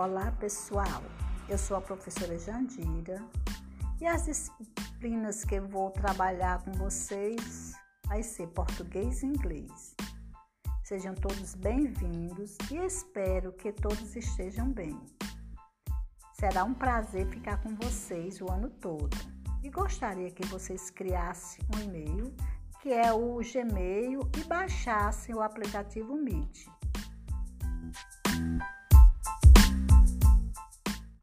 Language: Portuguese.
Olá pessoal, eu sou a professora Jandira e as disciplinas que vou trabalhar com vocês vai ser português e inglês. Sejam todos bem-vindos e espero que todos estejam bem. Será um prazer ficar com vocês o ano todo e gostaria que vocês criassem um e-mail que é o Gmail e baixassem o aplicativo Meet